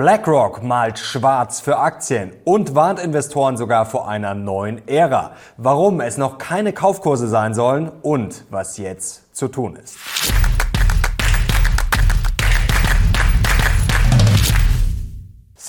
BlackRock malt schwarz für Aktien und warnt Investoren sogar vor einer neuen Ära. Warum es noch keine Kaufkurse sein sollen und was jetzt zu tun ist.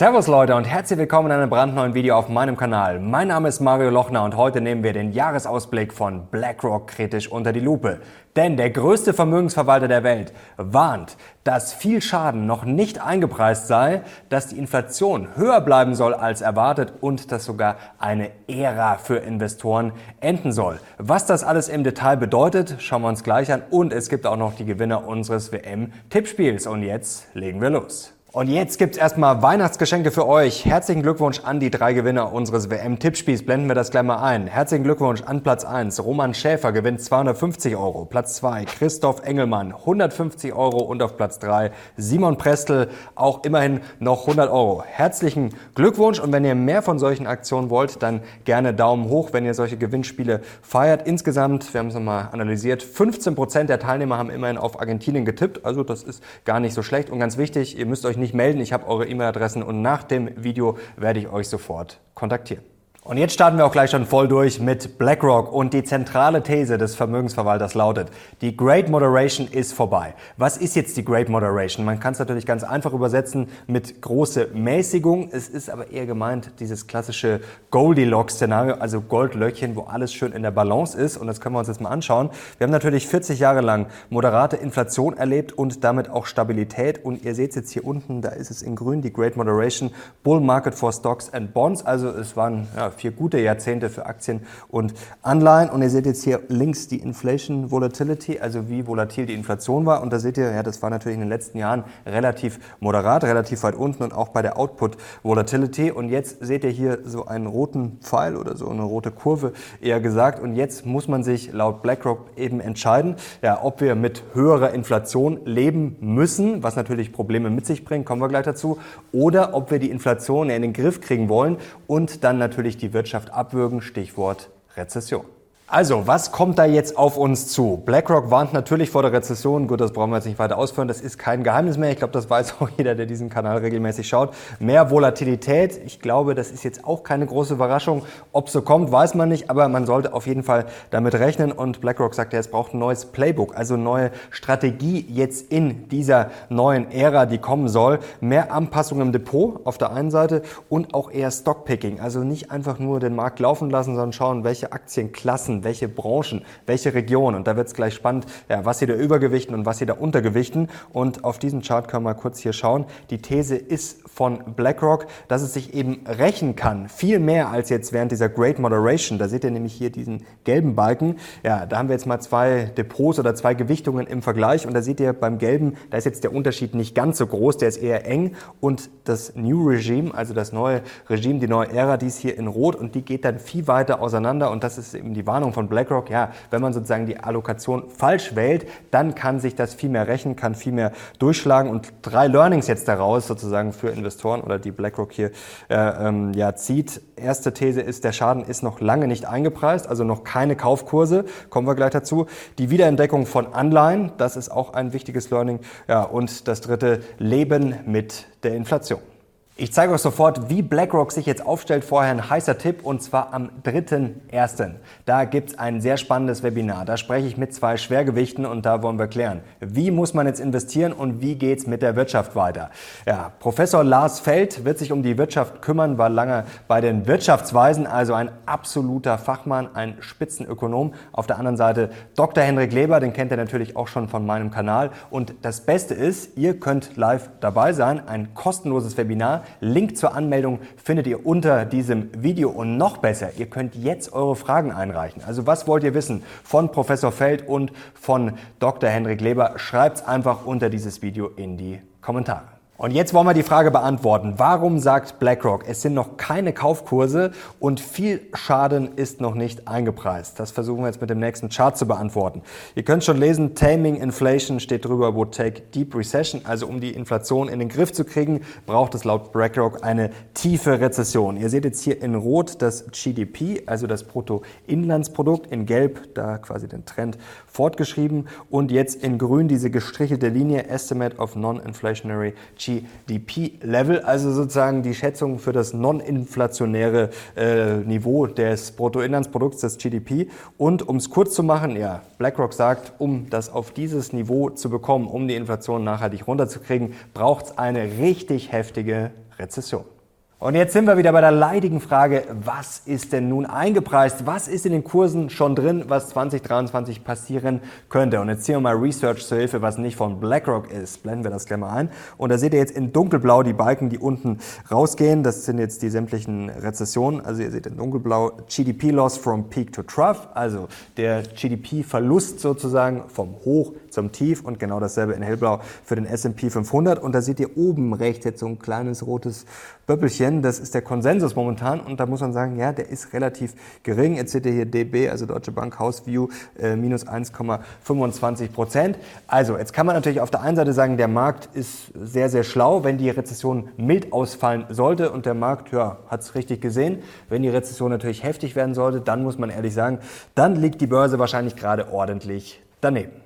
Servus Leute und herzlich willkommen in einem brandneuen Video auf meinem Kanal. Mein Name ist Mario Lochner und heute nehmen wir den Jahresausblick von BlackRock kritisch unter die Lupe. Denn der größte Vermögensverwalter der Welt warnt, dass viel Schaden noch nicht eingepreist sei, dass die Inflation höher bleiben soll als erwartet und dass sogar eine Ära für Investoren enden soll. Was das alles im Detail bedeutet, schauen wir uns gleich an und es gibt auch noch die Gewinner unseres WM-Tippspiels. Und jetzt legen wir los. Und jetzt gibt's erstmal Weihnachtsgeschenke für euch. Herzlichen Glückwunsch an die drei Gewinner unseres WM-Tippspiels. Blenden wir das gleich mal ein. Herzlichen Glückwunsch an Platz 1. Roman Schäfer gewinnt 250 Euro. Platz 2. Christoph Engelmann 150 Euro. Und auf Platz 3 Simon Prestel auch immerhin noch 100 Euro. Herzlichen Glückwunsch. Und wenn ihr mehr von solchen Aktionen wollt, dann gerne Daumen hoch, wenn ihr solche Gewinnspiele feiert. Insgesamt, wir haben es nochmal analysiert, 15 Prozent der Teilnehmer haben immerhin auf Argentinien getippt. Also das ist gar nicht so schlecht. Und ganz wichtig, ihr müsst euch nicht melden. Ich habe eure E-Mail-Adressen und nach dem Video werde ich euch sofort kontaktieren. Und jetzt starten wir auch gleich schon voll durch mit BlackRock und die zentrale These des Vermögensverwalters lautet, die Great Moderation ist vorbei. Was ist jetzt die Great Moderation? Man kann es natürlich ganz einfach übersetzen mit große Mäßigung. Es ist aber eher gemeint dieses klassische Goldilocks-Szenario, also Goldlöckchen, wo alles schön in der Balance ist. Und das können wir uns jetzt mal anschauen. Wir haben natürlich 40 Jahre lang moderate Inflation erlebt und damit auch Stabilität. Und ihr seht es jetzt hier unten, da ist es in grün, die Great Moderation, Bull Market for Stocks and Bonds. Also es waren ja, vier gute Jahrzehnte für Aktien und Anleihen. Und ihr seht jetzt hier links die Inflation Volatility, also wie volatil die Inflation war. Und da seht ihr, ja, das war natürlich in den letzten Jahren relativ moderat, relativ weit unten und auch bei der Output Volatility. Und jetzt seht ihr hier so einen roten Pfeil oder so eine rote Kurve eher gesagt. Und jetzt muss man sich laut BlackRock eben entscheiden, ja, ob wir mit höherer Inflation leben müssen, was natürlich Probleme mit sich bringt, kommen wir gleich dazu, oder ob wir die Inflation in den Griff kriegen wollen und dann natürlich die Wirtschaft abwürgen, Stichwort Rezession. Also, was kommt da jetzt auf uns zu? BlackRock warnt natürlich vor der Rezession. Gut, das brauchen wir jetzt nicht weiter ausführen. Das ist kein Geheimnis mehr. Ich glaube, das weiß auch jeder, der diesen Kanal regelmäßig schaut. Mehr Volatilität. Ich glaube, das ist jetzt auch keine große Überraschung. Ob so kommt, weiß man nicht. Aber man sollte auf jeden Fall damit rechnen. Und BlackRock sagt ja, es braucht ein neues Playbook, also neue Strategie jetzt in dieser neuen Ära, die kommen soll. Mehr Anpassung im Depot auf der einen Seite und auch eher Stockpicking. Also nicht einfach nur den Markt laufen lassen, sondern schauen, welche Aktienklassen welche Branchen, welche Regionen. Und da wird es gleich spannend, ja, was sie da übergewichten und was sie da untergewichten. Und auf diesem Chart können wir kurz hier schauen. Die These ist von BlackRock, dass es sich eben rächen kann, viel mehr als jetzt während dieser Great Moderation. Da seht ihr nämlich hier diesen gelben Balken. Ja, da haben wir jetzt mal zwei Depots oder zwei Gewichtungen im Vergleich. Und da seht ihr beim gelben, da ist jetzt der Unterschied nicht ganz so groß, der ist eher eng. Und das New Regime, also das neue Regime, die neue Ära, die ist hier in Rot und die geht dann viel weiter auseinander. Und das ist eben die Warnung von BlackRock. Ja, wenn man sozusagen die Allokation falsch wählt, dann kann sich das viel mehr rächen, kann viel mehr durchschlagen. Und drei Learnings jetzt daraus sozusagen für Investoren oder die BlackRock hier äh, ähm, ja, zieht. Erste These ist, der Schaden ist noch lange nicht eingepreist, also noch keine Kaufkurse, kommen wir gleich dazu. Die Wiederentdeckung von Anleihen, das ist auch ein wichtiges Learning. Ja, und das dritte, Leben mit der Inflation. Ich zeige euch sofort, wie BlackRock sich jetzt aufstellt. Vorher ein heißer Tipp und zwar am 3.1. Da gibt es ein sehr spannendes Webinar. Da spreche ich mit zwei Schwergewichten und da wollen wir klären, wie muss man jetzt investieren und wie geht es mit der Wirtschaft weiter. Ja, Professor Lars Feld wird sich um die Wirtschaft kümmern, war lange bei den Wirtschaftsweisen, also ein absoluter Fachmann, ein Spitzenökonom. Auf der anderen Seite Dr. Henrik Leber, den kennt ihr natürlich auch schon von meinem Kanal. Und das Beste ist, ihr könnt live dabei sein, ein kostenloses Webinar Link zur Anmeldung findet ihr unter diesem Video und noch besser, ihr könnt jetzt eure Fragen einreichen. Also was wollt ihr wissen von Professor Feld und von Dr. Hendrik Leber? Schreibt es einfach unter dieses Video in die Kommentare. Und jetzt wollen wir die Frage beantworten. Warum sagt BlackRock, es sind noch keine Kaufkurse und viel Schaden ist noch nicht eingepreist? Das versuchen wir jetzt mit dem nächsten Chart zu beantworten. Ihr könnt schon lesen, Taming Inflation steht drüber, would take deep recession. Also um die Inflation in den Griff zu kriegen, braucht es laut BlackRock eine tiefe Rezession. Ihr seht jetzt hier in Rot das GDP, also das Bruttoinlandsprodukt, in Gelb da quasi den Trend fortgeschrieben und jetzt in Grün diese gestrichelte Linie Estimate of Non-Inflationary GDP. GDP-Level, also sozusagen die Schätzung für das non-inflationäre äh, Niveau des Bruttoinlandsprodukts des GDP. Und um es kurz zu machen, ja, BlackRock sagt, um das auf dieses Niveau zu bekommen, um die Inflation nachhaltig runterzukriegen, braucht es eine richtig heftige Rezession. Und jetzt sind wir wieder bei der leidigen Frage, was ist denn nun eingepreist? Was ist in den Kursen schon drin, was 2023 passieren könnte? Und jetzt ziehen wir mal Research zur Hilfe, was nicht von BlackRock ist. Blenden wir das gleich mal ein. Und da seht ihr jetzt in dunkelblau die Balken, die unten rausgehen. Das sind jetzt die sämtlichen Rezessionen. Also ihr seht in dunkelblau GDP Loss from Peak to Trough, also der GDP-Verlust sozusagen vom Hoch zum Tief und genau dasselbe in hellblau für den S&P 500. Und da seht ihr oben rechts jetzt so ein kleines rotes Böppelchen. Das ist der Konsensus momentan und da muss man sagen, ja, der ist relativ gering. Jetzt seht ihr hier DB, also Deutsche Bank House View, äh, minus 1,25 Prozent. Also jetzt kann man natürlich auf der einen Seite sagen, der Markt ist sehr, sehr schlau, wenn die Rezession mild ausfallen sollte und der Markt, ja, hat es richtig gesehen. Wenn die Rezession natürlich heftig werden sollte, dann muss man ehrlich sagen, dann liegt die Börse wahrscheinlich gerade ordentlich daneben.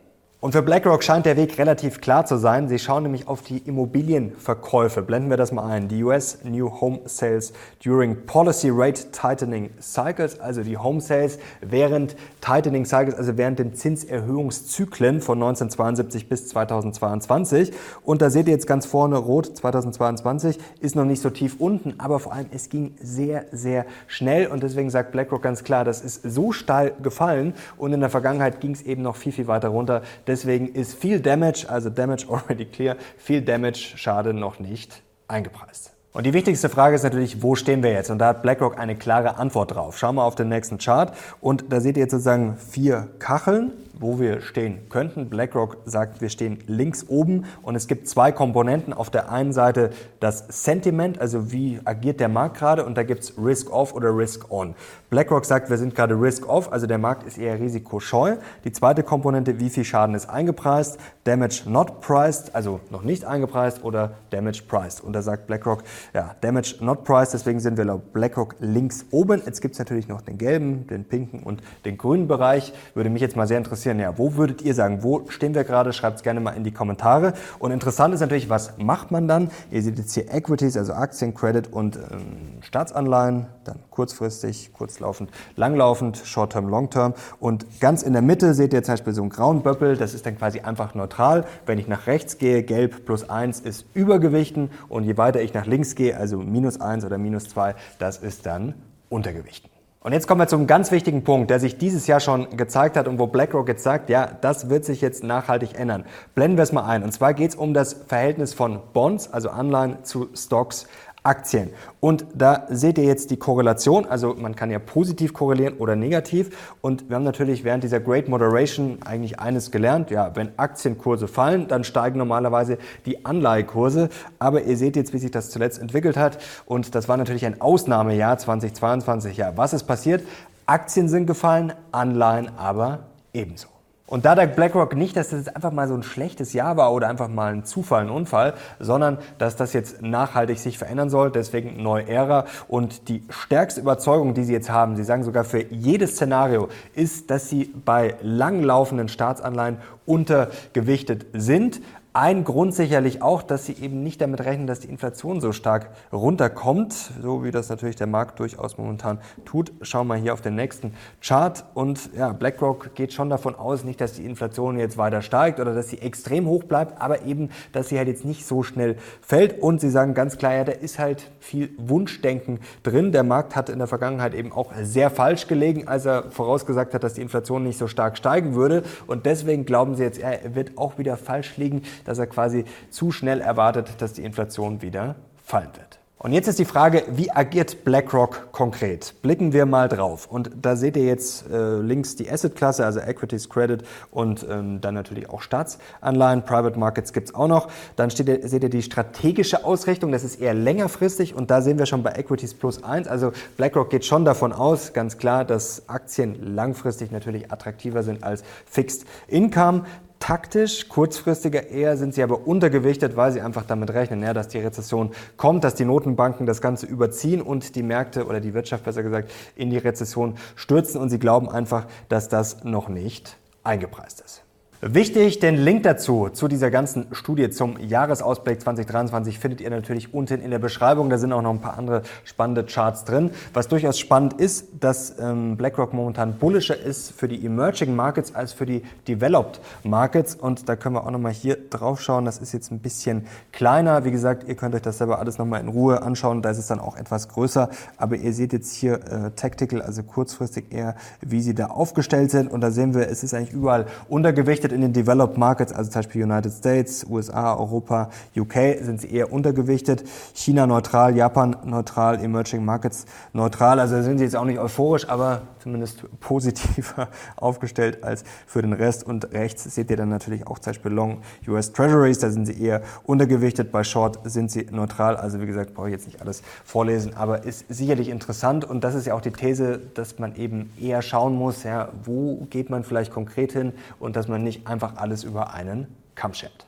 Und für BlackRock scheint der Weg relativ klar zu sein. Sie schauen nämlich auf die Immobilienverkäufe. Blenden wir das mal ein. Die US New Home Sales during Policy Rate Tightening Cycles, also die Home Sales während Tightening Cycles, also während den Zinserhöhungszyklen von 1972 bis 2022. Und da seht ihr jetzt ganz vorne rot 2022 ist noch nicht so tief unten, aber vor allem es ging sehr, sehr schnell und deswegen sagt BlackRock ganz klar, das ist so steil gefallen und in der Vergangenheit ging es eben noch viel, viel weiter runter. Deswegen ist viel Damage, also Damage already clear, viel Damage Schade noch nicht eingepreist. Und die wichtigste Frage ist natürlich, wo stehen wir jetzt? Und da hat BlackRock eine klare Antwort drauf. Schauen wir auf den nächsten Chart und da seht ihr jetzt sozusagen vier Kacheln wo wir stehen könnten. BlackRock sagt, wir stehen links oben und es gibt zwei Komponenten. Auf der einen Seite das Sentiment, also wie agiert der Markt gerade und da gibt es Risk-Off oder Risk-On. BlackRock sagt, wir sind gerade Risk-Off, also der Markt ist eher risikoscheu. Die zweite Komponente, wie viel Schaden ist eingepreist, Damage not priced, also noch nicht eingepreist oder Damage priced. Und da sagt BlackRock, ja, Damage not priced, deswegen sind wir laut BlackRock links oben. Jetzt gibt es natürlich noch den gelben, den pinken und den grünen Bereich. Würde mich jetzt mal sehr interessieren, interessieren. Ja, wo würdet ihr sagen, wo stehen wir gerade? Schreibt es gerne mal in die Kommentare. Und interessant ist natürlich, was macht man dann? Ihr seht jetzt hier Equities, also Aktien, Credit und ähm, Staatsanleihen, dann kurzfristig, kurzlaufend, langlaufend, Short-Term, Long-Term. Und ganz in der Mitte seht ihr zum Beispiel so einen grauen Böppel, das ist dann quasi einfach neutral. Wenn ich nach rechts gehe, gelb plus eins ist Übergewichten und je weiter ich nach links gehe, also minus eins oder minus zwei, das ist dann Untergewichten. Und jetzt kommen wir zum ganz wichtigen Punkt, der sich dieses Jahr schon gezeigt hat und wo BlackRock jetzt sagt, ja, das wird sich jetzt nachhaltig ändern. Blenden wir es mal ein. Und zwar geht es um das Verhältnis von Bonds, also Anleihen zu Stocks Aktien. Und da seht ihr jetzt die Korrelation, also man kann ja positiv korrelieren oder negativ. Und wir haben natürlich während dieser Great Moderation eigentlich eines gelernt, ja, wenn Aktienkurse fallen, dann steigen normalerweise die Anleihekurse. Aber ihr seht jetzt, wie sich das zuletzt entwickelt hat. Und das war natürlich ein Ausnahmejahr 2022. Ja, was ist passiert? Aktien sind gefallen, Anleihen aber ebenso. Und da sagt BlackRock nicht, dass das einfach mal so ein schlechtes Jahr war oder einfach mal ein Zufall, ein Unfall, sondern dass das jetzt nachhaltig sich verändern soll, deswegen neue Ära. Und die stärkste Überzeugung, die sie jetzt haben, sie sagen sogar für jedes Szenario, ist, dass sie bei langlaufenden Staatsanleihen untergewichtet sind. Ein Grund sicherlich auch, dass sie eben nicht damit rechnen, dass die Inflation so stark runterkommt, so wie das natürlich der Markt durchaus momentan tut. Schauen wir hier auf den nächsten Chart und ja, BlackRock geht schon davon aus, nicht, dass die Inflation jetzt weiter steigt oder dass sie extrem hoch bleibt, aber eben, dass sie halt jetzt nicht so schnell fällt und sie sagen ganz klar, ja, da ist halt viel Wunschdenken drin. Der Markt hat in der Vergangenheit eben auch sehr falsch gelegen, als er vorausgesagt hat, dass die Inflation nicht so stark steigen würde und deswegen glauben sie jetzt, er wird auch wieder falsch liegen dass er quasi zu schnell erwartet, dass die Inflation wieder fallen wird. Und jetzt ist die Frage, wie agiert BlackRock konkret? Blicken wir mal drauf. Und da seht ihr jetzt äh, links die Asset-Klasse, also Equities, Credit und ähm, dann natürlich auch Staatsanleihen. Private Markets gibt's auch noch. Dann steht seht ihr die strategische Ausrichtung, das ist eher längerfristig und da sehen wir schon bei Equities plus eins. Also BlackRock geht schon davon aus, ganz klar, dass Aktien langfristig natürlich attraktiver sind als Fixed Income taktisch. Kurzfristiger eher sind sie aber untergewichtet, weil sie einfach damit rechnen, ja, dass die Rezession kommt, dass die Notenbanken das Ganze überziehen und die Märkte oder die Wirtschaft besser gesagt in die Rezession stürzen und sie glauben einfach, dass das noch nicht eingepreist ist. Wichtig, den Link dazu, zu dieser ganzen Studie zum Jahresausblick 2023 findet ihr natürlich unten in der Beschreibung. Da sind auch noch ein paar andere spannende Charts drin. Was durchaus spannend ist, dass ähm, BlackRock momentan bullischer ist für die Emerging Markets als für die Developed Markets. Und da können wir auch nochmal hier drauf schauen. Das ist jetzt ein bisschen kleiner. Wie gesagt, ihr könnt euch das selber alles nochmal in Ruhe anschauen. Da ist es dann auch etwas größer. Aber ihr seht jetzt hier äh, Tactical, also kurzfristig eher, wie sie da aufgestellt sind. Und da sehen wir, es ist eigentlich überall untergewichtet in den Developed Markets, also zum Beispiel United States, USA, Europa, UK, sind sie eher untergewichtet. China neutral, Japan neutral, Emerging Markets neutral. Also sind sie jetzt auch nicht euphorisch, aber zumindest positiver aufgestellt als für den Rest. Und rechts seht ihr dann natürlich auch zum Beispiel Long US Treasuries, da sind sie eher untergewichtet. Bei Short sind sie neutral. Also wie gesagt, brauche ich jetzt nicht alles vorlesen, aber ist sicherlich interessant. Und das ist ja auch die These, dass man eben eher schauen muss, ja, wo geht man vielleicht konkret hin und dass man nicht einfach alles über einen Kamm schert.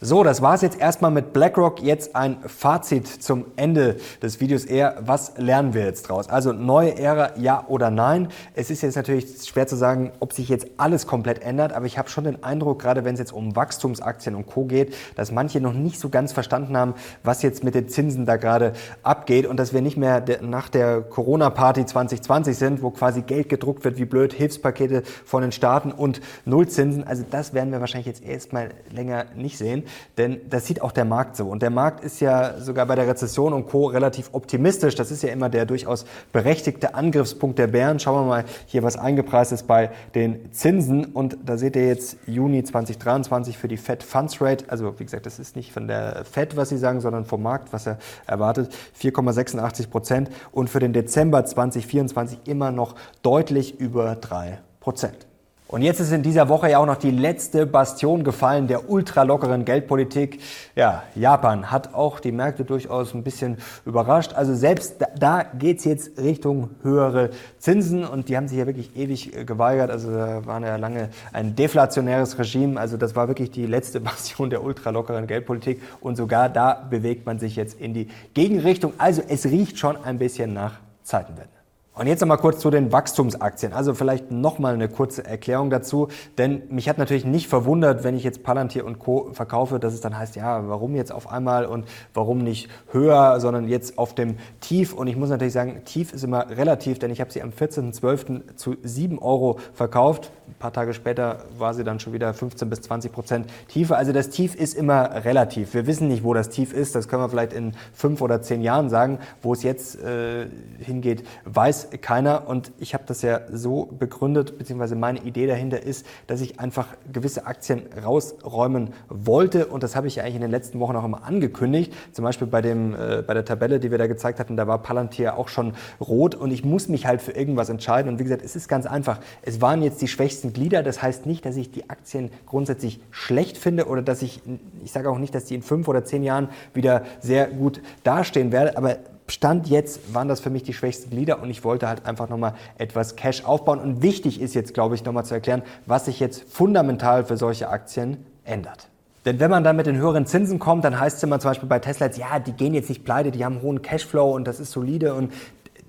So, das war es jetzt erstmal mit BlackRock. Jetzt ein Fazit zum Ende des Videos eher. Was lernen wir jetzt draus? Also neue Ära, ja oder nein? Es ist jetzt natürlich schwer zu sagen, ob sich jetzt alles komplett ändert, aber ich habe schon den Eindruck, gerade wenn es jetzt um Wachstumsaktien und Co. geht, dass manche noch nicht so ganz verstanden haben, was jetzt mit den Zinsen da gerade abgeht und dass wir nicht mehr nach der Corona-Party 2020 sind, wo quasi Geld gedruckt wird wie blöd, Hilfspakete von den Staaten und Nullzinsen. Also das werden wir wahrscheinlich jetzt erstmal länger nicht sehen. Denn das sieht auch der Markt so. Und der Markt ist ja sogar bei der Rezession und Co. relativ optimistisch. Das ist ja immer der durchaus berechtigte Angriffspunkt der Bären. Schauen wir mal hier, was eingepreist ist bei den Zinsen. Und da seht ihr jetzt Juni 2023 für die Fed Funds Rate. Also wie gesagt, das ist nicht von der Fed, was sie sagen, sondern vom Markt, was er erwartet. 4,86 Prozent. Und für den Dezember 2024 immer noch deutlich über drei Prozent. Und jetzt ist in dieser Woche ja auch noch die letzte Bastion gefallen der ultralockeren Geldpolitik. Ja, Japan hat auch die Märkte durchaus ein bisschen überrascht. Also selbst da, da geht's jetzt Richtung höhere Zinsen und die haben sich ja wirklich ewig äh, geweigert. Also da war ja lange ein deflationäres Regime. Also das war wirklich die letzte Bastion der ultralockeren Geldpolitik und sogar da bewegt man sich jetzt in die Gegenrichtung. Also es riecht schon ein bisschen nach Zeitenwende. Und jetzt nochmal kurz zu den Wachstumsaktien. Also vielleicht nochmal eine kurze Erklärung dazu, denn mich hat natürlich nicht verwundert, wenn ich jetzt Palantir und Co. verkaufe, dass es dann heißt, ja, warum jetzt auf einmal und warum nicht höher, sondern jetzt auf dem Tief. Und ich muss natürlich sagen, Tief ist immer relativ, denn ich habe sie am 14.12. zu 7 Euro verkauft. Ein paar Tage später war sie dann schon wieder 15 bis 20 Prozent tiefer. Also das Tief ist immer relativ. Wir wissen nicht, wo das Tief ist. Das können wir vielleicht in fünf oder zehn Jahren sagen. Wo es jetzt äh, hingeht, weiß keiner. Und ich habe das ja so begründet, beziehungsweise meine Idee dahinter ist, dass ich einfach gewisse Aktien rausräumen wollte. Und das habe ich ja eigentlich in den letzten Wochen auch immer angekündigt. Zum Beispiel bei, dem, äh, bei der Tabelle, die wir da gezeigt hatten, da war Palantir auch schon rot. Und ich muss mich halt für irgendwas entscheiden. Und wie gesagt, es ist ganz einfach. Es waren jetzt die schwächsten Glieder. Das heißt nicht, dass ich die Aktien grundsätzlich schlecht finde oder dass ich, ich sage auch nicht, dass die in fünf oder zehn Jahren wieder sehr gut dastehen werde. Aber Stand jetzt waren das für mich die schwächsten Glieder und ich wollte halt einfach nochmal etwas Cash aufbauen. Und wichtig ist jetzt, glaube ich, nochmal zu erklären, was sich jetzt fundamental für solche Aktien ändert. Denn wenn man dann mit den höheren Zinsen kommt, dann heißt es immer zum Beispiel bei Tesla jetzt, ja, die gehen jetzt nicht pleite, die haben hohen Cashflow und das ist solide und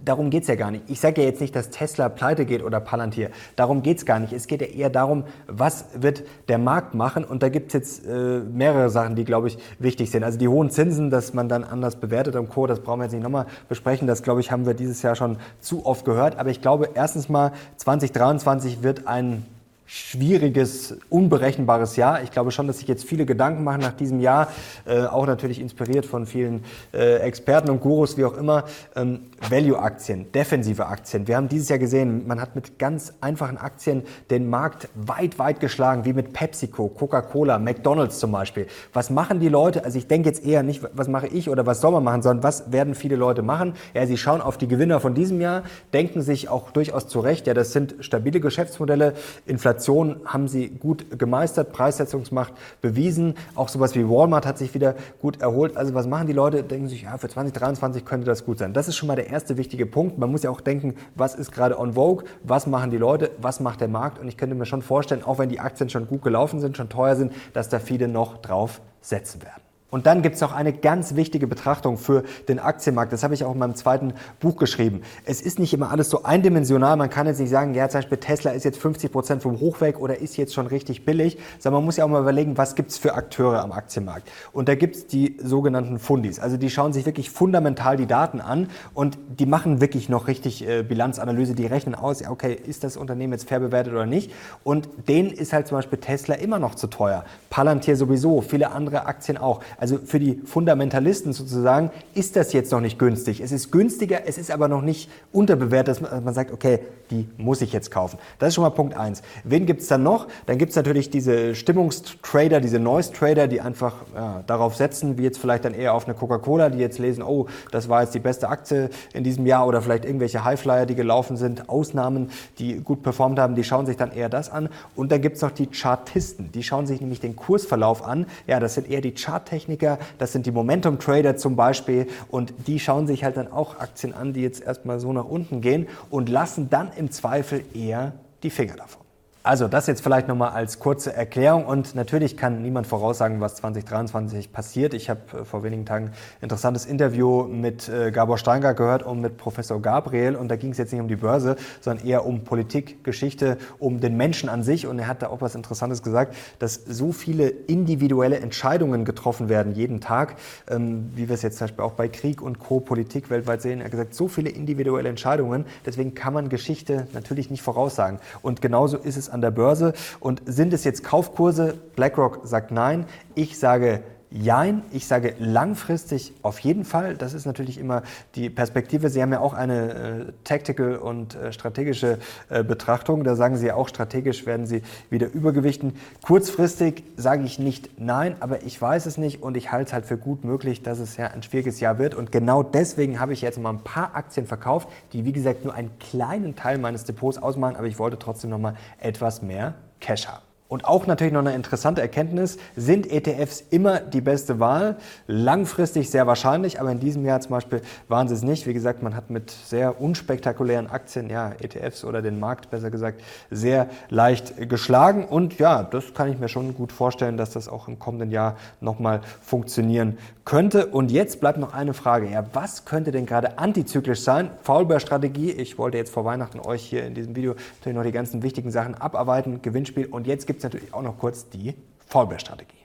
darum geht's ja gar nicht. Ich sage ja jetzt nicht, dass Tesla pleite geht oder Palantir. Darum geht's gar nicht. Es geht ja eher darum, was wird der Markt machen. Und da gibt's jetzt äh, mehrere Sachen, die, glaube ich, wichtig sind. Also die hohen Zinsen, dass man dann anders bewertet und Co., das brauchen wir jetzt nicht nochmal besprechen. Das, glaube ich, haben wir dieses Jahr schon zu oft gehört. Aber ich glaube, erstens mal, 2023 wird ein schwieriges, unberechenbares Jahr. Ich glaube schon, dass sich jetzt viele Gedanken machen nach diesem Jahr, äh, auch natürlich inspiriert von vielen äh, Experten und Gurus, wie auch immer. Ähm, Value-Aktien, defensive Aktien. Wir haben dieses Jahr gesehen, man hat mit ganz einfachen Aktien den Markt weit, weit geschlagen, wie mit PepsiCo, Coca-Cola, McDonald's zum Beispiel. Was machen die Leute? Also ich denke jetzt eher nicht, was mache ich oder was soll man machen, sondern was werden viele Leute machen? Ja, sie schauen auf die Gewinner von diesem Jahr, denken sich auch durchaus zurecht, ja, das sind stabile Geschäftsmodelle, Inflation Inflation haben sie gut gemeistert, Preissetzungsmacht bewiesen. Auch sowas wie Walmart hat sich wieder gut erholt. Also was machen die Leute? Denken sich, ja, für 2023 könnte das gut sein. Das ist schon mal der erste wichtige Punkt. Man muss ja auch denken, was ist gerade on vogue? Was machen die Leute? Was macht der Markt? Und ich könnte mir schon vorstellen, auch wenn die Aktien schon gut gelaufen sind, schon teuer sind, dass da viele noch drauf setzen werden. Und dann gibt es noch eine ganz wichtige Betrachtung für den Aktienmarkt. Das habe ich auch in meinem zweiten Buch geschrieben. Es ist nicht immer alles so eindimensional. Man kann jetzt nicht sagen, ja, zum Beispiel Tesla ist jetzt 50 Prozent vom Hoch weg oder ist jetzt schon richtig billig, sondern man muss ja auch mal überlegen, was gibt es für Akteure am Aktienmarkt. Und da gibt es die sogenannten Fundis. Also die schauen sich wirklich fundamental die Daten an und die machen wirklich noch richtig äh, Bilanzanalyse. Die rechnen aus, okay, ist das Unternehmen jetzt fair bewertet oder nicht? Und denen ist halt zum Beispiel Tesla immer noch zu teuer. Palantir sowieso, viele andere Aktien auch. Also für die Fundamentalisten sozusagen ist das jetzt noch nicht günstig. Es ist günstiger, es ist aber noch nicht unterbewertet, dass man sagt, okay, die muss ich jetzt kaufen. Das ist schon mal Punkt eins. Wen gibt es dann noch? Dann gibt es natürlich diese Stimmungstrader, diese Noise-Trader, die einfach ja, darauf setzen, wie jetzt vielleicht dann eher auf eine Coca-Cola, die jetzt lesen, oh, das war jetzt die beste Aktie in diesem Jahr oder vielleicht irgendwelche Highflyer, die gelaufen sind, Ausnahmen, die gut performt haben, die schauen sich dann eher das an. Und dann gibt es noch die Chartisten, die schauen sich nämlich den Kursverlauf an. Ja, das sind eher die Charttechniker Techniker, das sind die Momentum Trader zum Beispiel und die schauen sich halt dann auch Aktien an, die jetzt erstmal so nach unten gehen und lassen dann im Zweifel eher die Finger davon. Also das jetzt vielleicht nochmal als kurze Erklärung und natürlich kann niemand voraussagen, was 2023 passiert. Ich habe äh, vor wenigen Tagen ein interessantes Interview mit äh, Gabor Steingart gehört und mit Professor Gabriel und da ging es jetzt nicht um die Börse, sondern eher um Politik, Geschichte, um den Menschen an sich und er hat da auch was Interessantes gesagt, dass so viele individuelle Entscheidungen getroffen werden jeden Tag, ähm, wie wir es jetzt zum Beispiel auch bei Krieg und Co. Politik weltweit sehen. Er hat gesagt, so viele individuelle Entscheidungen, deswegen kann man Geschichte natürlich nicht voraussagen und genauso ist es an der Börse. Und sind es jetzt Kaufkurse? BlackRock sagt nein. Ich sage Jein, ich sage langfristig auf jeden Fall. Das ist natürlich immer die Perspektive. Sie haben ja auch eine äh, tactical und äh, strategische äh, Betrachtung. Da sagen Sie ja auch, strategisch werden Sie wieder übergewichten. Kurzfristig sage ich nicht nein, aber ich weiß es nicht und ich halte es halt für gut möglich, dass es ja ein schwieriges Jahr wird. Und genau deswegen habe ich jetzt mal ein paar Aktien verkauft, die wie gesagt nur einen kleinen Teil meines Depots ausmachen, aber ich wollte trotzdem noch mal etwas mehr Cash haben. Und auch natürlich noch eine interessante Erkenntnis, sind ETFs immer die beste Wahl? Langfristig sehr wahrscheinlich, aber in diesem Jahr zum Beispiel waren sie es nicht. Wie gesagt, man hat mit sehr unspektakulären Aktien, ja, ETFs oder den Markt besser gesagt, sehr leicht geschlagen. Und ja, das kann ich mir schon gut vorstellen, dass das auch im kommenden Jahr nochmal funktionieren könnte. Und jetzt bleibt noch eine Frage. Ja, was könnte denn gerade antizyklisch sein? Faulbeer-Strategie. Ich wollte jetzt vor Weihnachten euch hier in diesem Video natürlich noch die ganzen wichtigen Sachen abarbeiten. Gewinnspiel. Und jetzt gibt es natürlich auch noch kurz die Faulbeer-Strategie.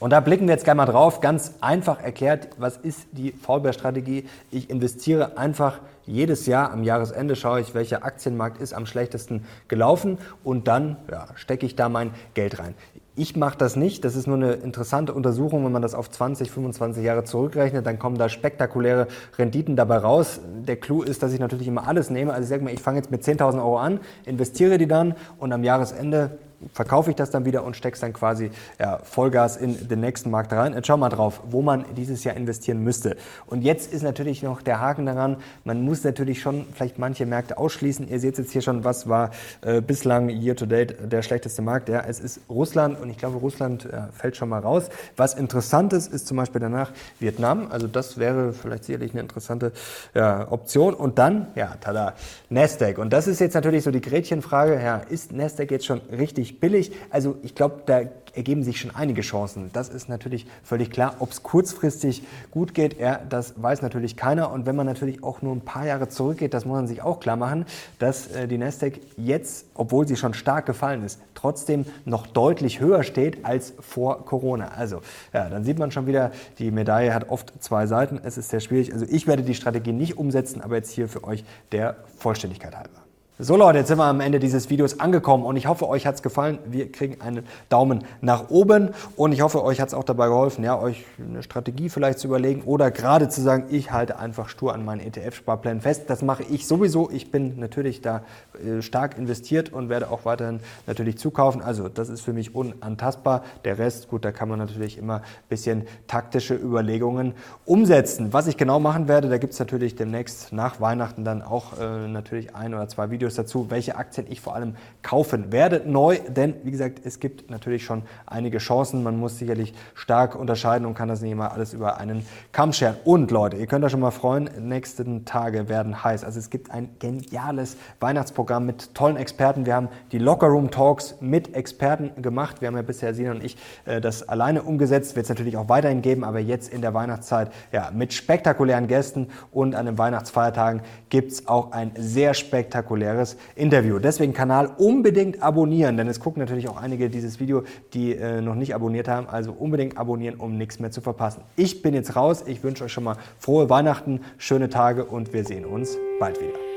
Und da blicken wir jetzt gerne mal drauf. Ganz einfach erklärt, was ist die Faulbeer-Strategie? Ich investiere einfach jedes Jahr am Jahresende, schaue ich, welcher Aktienmarkt ist am schlechtesten gelaufen und dann ja, stecke ich da mein Geld rein. Ich mache das nicht. Das ist nur eine interessante Untersuchung. Wenn man das auf 20, 25 Jahre zurückrechnet, dann kommen da spektakuläre Renditen dabei raus. Der Clou ist, dass ich natürlich immer alles nehme. Also ich sage mal, ich fange jetzt mit 10.000 Euro an, investiere die dann und am Jahresende verkaufe ich das dann wieder und stecke es dann quasi ja, Vollgas in den nächsten Markt rein. Jetzt schau mal drauf, wo man dieses Jahr investieren müsste. Und jetzt ist natürlich noch der Haken daran, man muss natürlich schon vielleicht manche Märkte ausschließen. Ihr seht jetzt hier schon, was war äh, bislang year to date der schlechteste Markt. Ja, es ist Russland und ich glaube, Russland äh, fällt schon mal raus. Was interessant ist, ist zum Beispiel danach Vietnam. Also das wäre vielleicht sicherlich eine interessante ja, Option. Und dann, ja, tada, Nasdaq. Und das ist jetzt natürlich so die Gretchenfrage. Ja, ist Nasdaq jetzt schon richtig nicht billig. Also ich glaube, da ergeben sich schon einige Chancen. Das ist natürlich völlig klar. Ob es kurzfristig gut geht, ja, das weiß natürlich keiner. Und wenn man natürlich auch nur ein paar Jahre zurückgeht, das muss man sich auch klar machen, dass äh, die Nasdaq jetzt, obwohl sie schon stark gefallen ist, trotzdem noch deutlich höher steht als vor Corona. Also ja, dann sieht man schon wieder, die Medaille hat oft zwei Seiten. Es ist sehr schwierig. Also ich werde die Strategie nicht umsetzen, aber jetzt hier für euch der Vollständigkeit halber. So Leute, jetzt sind wir am Ende dieses Videos angekommen und ich hoffe, euch hat es gefallen. Wir kriegen einen Daumen nach oben und ich hoffe, euch hat es auch dabei geholfen, ja, euch eine Strategie vielleicht zu überlegen oder gerade zu sagen, ich halte einfach stur an meinen ETF-Sparplänen fest. Das mache ich sowieso. Ich bin natürlich da äh, stark investiert und werde auch weiterhin natürlich zukaufen. Also das ist für mich unantastbar. Der Rest, gut, da kann man natürlich immer ein bisschen taktische Überlegungen umsetzen. Was ich genau machen werde, da gibt es natürlich demnächst nach Weihnachten dann auch äh, natürlich ein oder zwei Videos Videos dazu, welche Aktien ich vor allem kaufen werde. Neu, denn wie gesagt, es gibt natürlich schon einige Chancen. Man muss sicherlich stark unterscheiden und kann das nicht immer alles über einen Kamm scheren. Und Leute, ihr könnt euch schon mal freuen, nächsten Tage werden heiß. Also es gibt ein geniales Weihnachtsprogramm mit tollen Experten. Wir haben die Lockerroom Talks mit Experten gemacht. Wir haben ja bisher Sina und ich äh, das alleine umgesetzt, wird es natürlich auch weiterhin geben, aber jetzt in der Weihnachtszeit ja mit spektakulären Gästen und an den Weihnachtsfeiertagen gibt es auch ein sehr spektakuläres Interview. Deswegen Kanal unbedingt abonnieren, denn es gucken natürlich auch einige dieses Video, die äh, noch nicht abonniert haben. Also unbedingt abonnieren, um nichts mehr zu verpassen. Ich bin jetzt raus. Ich wünsche euch schon mal frohe Weihnachten, schöne Tage und wir sehen uns bald wieder.